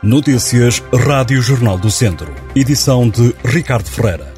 Notícias Rádio Jornal do Centro. Edição de Ricardo Ferreira.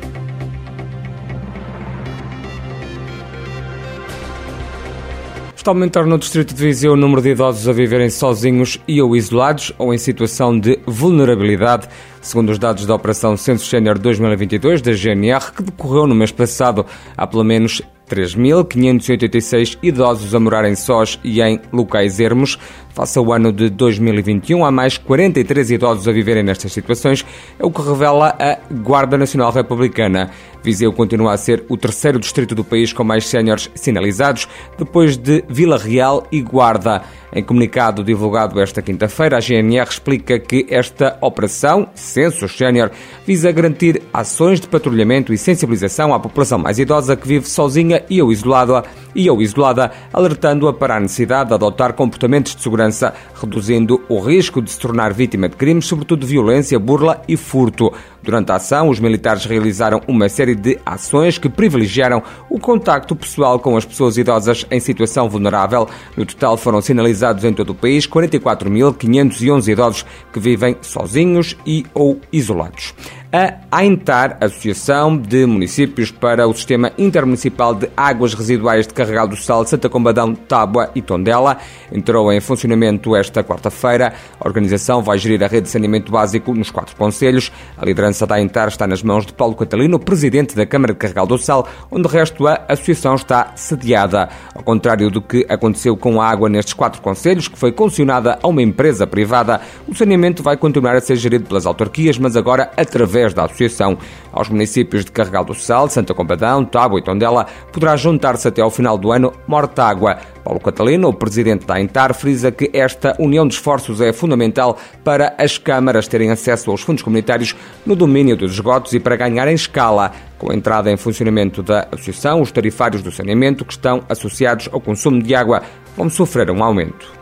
Está a aumentar no distrito de Viseu o número de idosos a viverem sozinhos e ou isolados ou em situação de vulnerabilidade, segundo os dados da Operação Censo Sénior 2022 da GNR, que decorreu no mês passado. Há pelo menos 3.586 idosos a morarem sós e em locais ermos. Face ao ano de 2021, há mais 43 idosos a viverem nestas situações, é o que revela a Guarda Nacional Republicana. Viseu continua a ser o terceiro distrito do país com mais séniores sinalizados, depois de Vila Real e Guarda. Em comunicado divulgado esta quinta-feira, a GNR explica que esta operação, Censos Sénior, visa garantir ações de patrulhamento e sensibilização à população mais idosa que vive sozinha e ou isolada, e ou isolada alertando-a para a necessidade de adotar comportamentos de segurança, reduzindo o risco de se tornar vítima de crimes, sobretudo violência, burla e furto. Durante a ação, os militares realizaram uma série de ações que privilegiaram o contacto pessoal com as pessoas idosas em situação vulnerável. No total foram sinalizados em todo o país 44.511 idosos que vivem sozinhos e ou isolados a AINTAR, Associação de Municípios para o Sistema Intermunicipal de Águas Residuais de Carregal do Sal, Santa Combadão, Tábua e Tondela, entrou em funcionamento esta quarta-feira. A organização vai gerir a rede de saneamento básico nos quatro conselhos. A liderança da AINTAR está nas mãos de Paulo Catalino, presidente da Câmara de Carregal do Sal, onde de resto a associação está sediada. Ao contrário do que aconteceu com a água nestes quatro conselhos, que foi concessionada a uma empresa privada, o saneamento vai continuar a ser gerido pelas autarquias, mas agora através através da associação. Aos municípios de Carregal do Sal, Santa Combadão, Tábua e Tondela poderá juntar-se até ao final do ano Mortágua. Paulo Catalino, o presidente da Intar, frisa que esta união de esforços é fundamental para as câmaras terem acesso aos fundos comunitários no domínio dos esgotos e para ganharem escala. Com a entrada em funcionamento da associação, os tarifários do saneamento que estão associados ao consumo de água vão sofrer um aumento.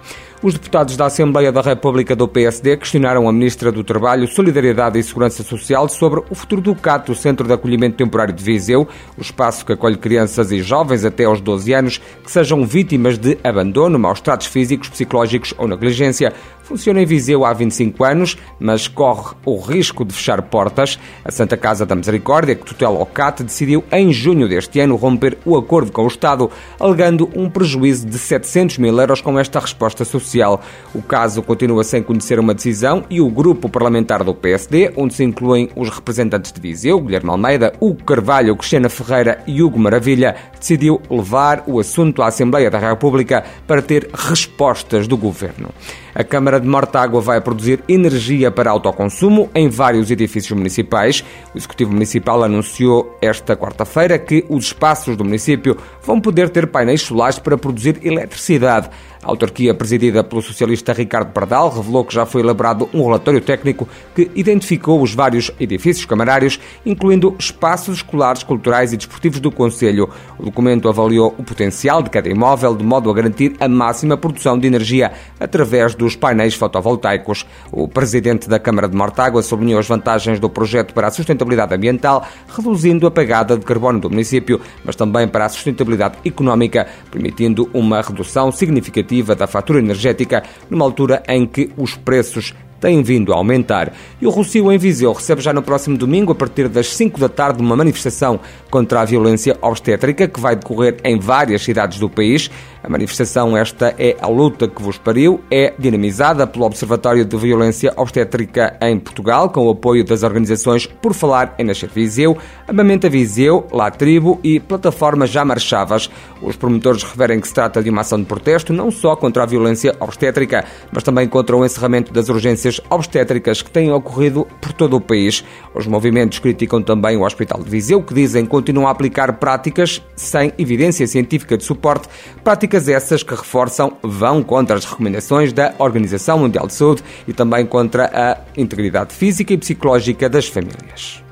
Os deputados da Assembleia da República do PSD questionaram a Ministra do Trabalho, Solidariedade e Segurança Social sobre o futuro do CAT, o Centro de Acolhimento Temporário de Viseu, o espaço que acolhe crianças e jovens até aos 12 anos que sejam vítimas de abandono, maus tratos físicos, psicológicos ou negligência. Funciona em Viseu há 25 anos, mas corre o risco de fechar portas. A Santa Casa da Misericórdia, que tutela o CAT, decidiu em junho deste ano romper o acordo com o Estado, alegando um prejuízo de 700 mil euros com esta resposta social. O caso continua sem conhecer uma decisão e o grupo parlamentar do PSD, onde se incluem os representantes de Viseu, Guilherme Almeida, Hugo Carvalho, Cristina Ferreira e Hugo Maravilha, decidiu levar o assunto à Assembleia da República para ter respostas do governo. A Câmara de Mortágua vai produzir energia para autoconsumo em vários edifícios municipais. O Executivo Municipal anunciou esta quarta-feira que os espaços do município vão poder ter painéis solares para produzir eletricidade. A autarquia presidida pelo socialista Ricardo Pardal revelou que já foi elaborado um relatório técnico que identificou os vários edifícios camarários, incluindo espaços escolares, culturais e desportivos do Conselho. O documento avaliou o potencial de cada imóvel de modo a garantir a máxima produção de energia através dos painéis fotovoltaicos. O presidente da Câmara de Mortágua sublinhou as vantagens do projeto para a sustentabilidade ambiental, reduzindo a pegada de carbono do município, mas também para a sustentabilidade económica, permitindo uma redução significativa da fatura energética numa altura em que os preços têm vindo a aumentar. E o Rocio em Viseu recebe já no próximo domingo, a partir das 5 da tarde, uma manifestação contra a violência obstétrica que vai decorrer em várias cidades do país. A manifestação, esta é a luta que vos pariu, é dinamizada pelo Observatório de Violência Obstétrica em Portugal, com o apoio das organizações Por Falar em Nascer Viseu, Amamenta Viseu, La Tribo e Plataforma Já Marchavas. Os promotores referem que se trata de uma ação de protesto não só contra a violência obstétrica, mas também contra o encerramento das urgências obstétricas que têm ocorrido por todo o país. Os movimentos criticam também o Hospital de Viseu, que dizem continuam a aplicar práticas sem evidência científica de suporte, práticas Práticas essas que reforçam, vão contra as recomendações da Organização Mundial de Saúde e também contra a integridade física e psicológica das famílias.